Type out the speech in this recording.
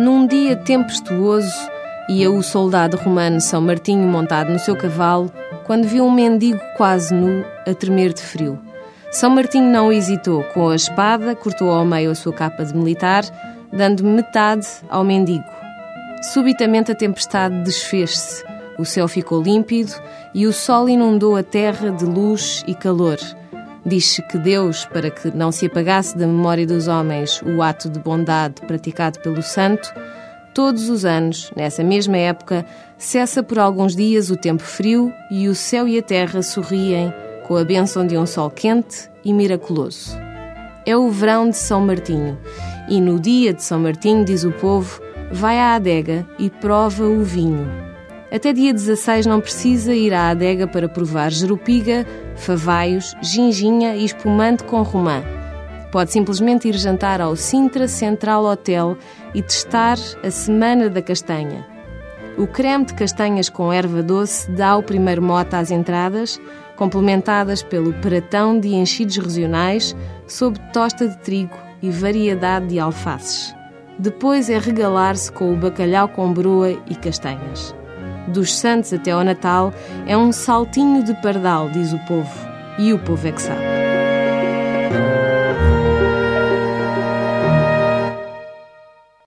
Num dia tempestuoso, ia o soldado romano São Martinho montado no seu cavalo, quando viu um mendigo quase nu a tremer de frio. São Martinho não hesitou. Com a espada, cortou ao meio a sua capa de militar, dando metade ao mendigo. Subitamente a tempestade desfez-se. O céu ficou límpido e o sol inundou a terra de luz e calor. Diz-se que Deus, para que não se apagasse da memória dos homens o ato de bondade praticado pelo santo, todos os anos, nessa mesma época, cessa por alguns dias o tempo frio e o céu e a terra sorriem com a bênção de um sol quente e miraculoso. É o verão de São Martinho e no dia de São Martinho, diz o povo, vai à adega e prova o vinho. Até dia 16 não precisa ir à adega para provar jerupiga, favaios, ginginha e espumante com romã. Pode simplesmente ir jantar ao Sintra Central Hotel e testar a Semana da Castanha. O creme de castanhas com erva doce dá o primeiro mote às entradas, complementadas pelo pratão de enchidos regionais sob tosta de trigo e variedade de alfaces. Depois é regalar-se com o bacalhau com broa e castanhas. Dos Santos até ao Natal é um saltinho de pardal, diz o povo. E o povo é que sabe.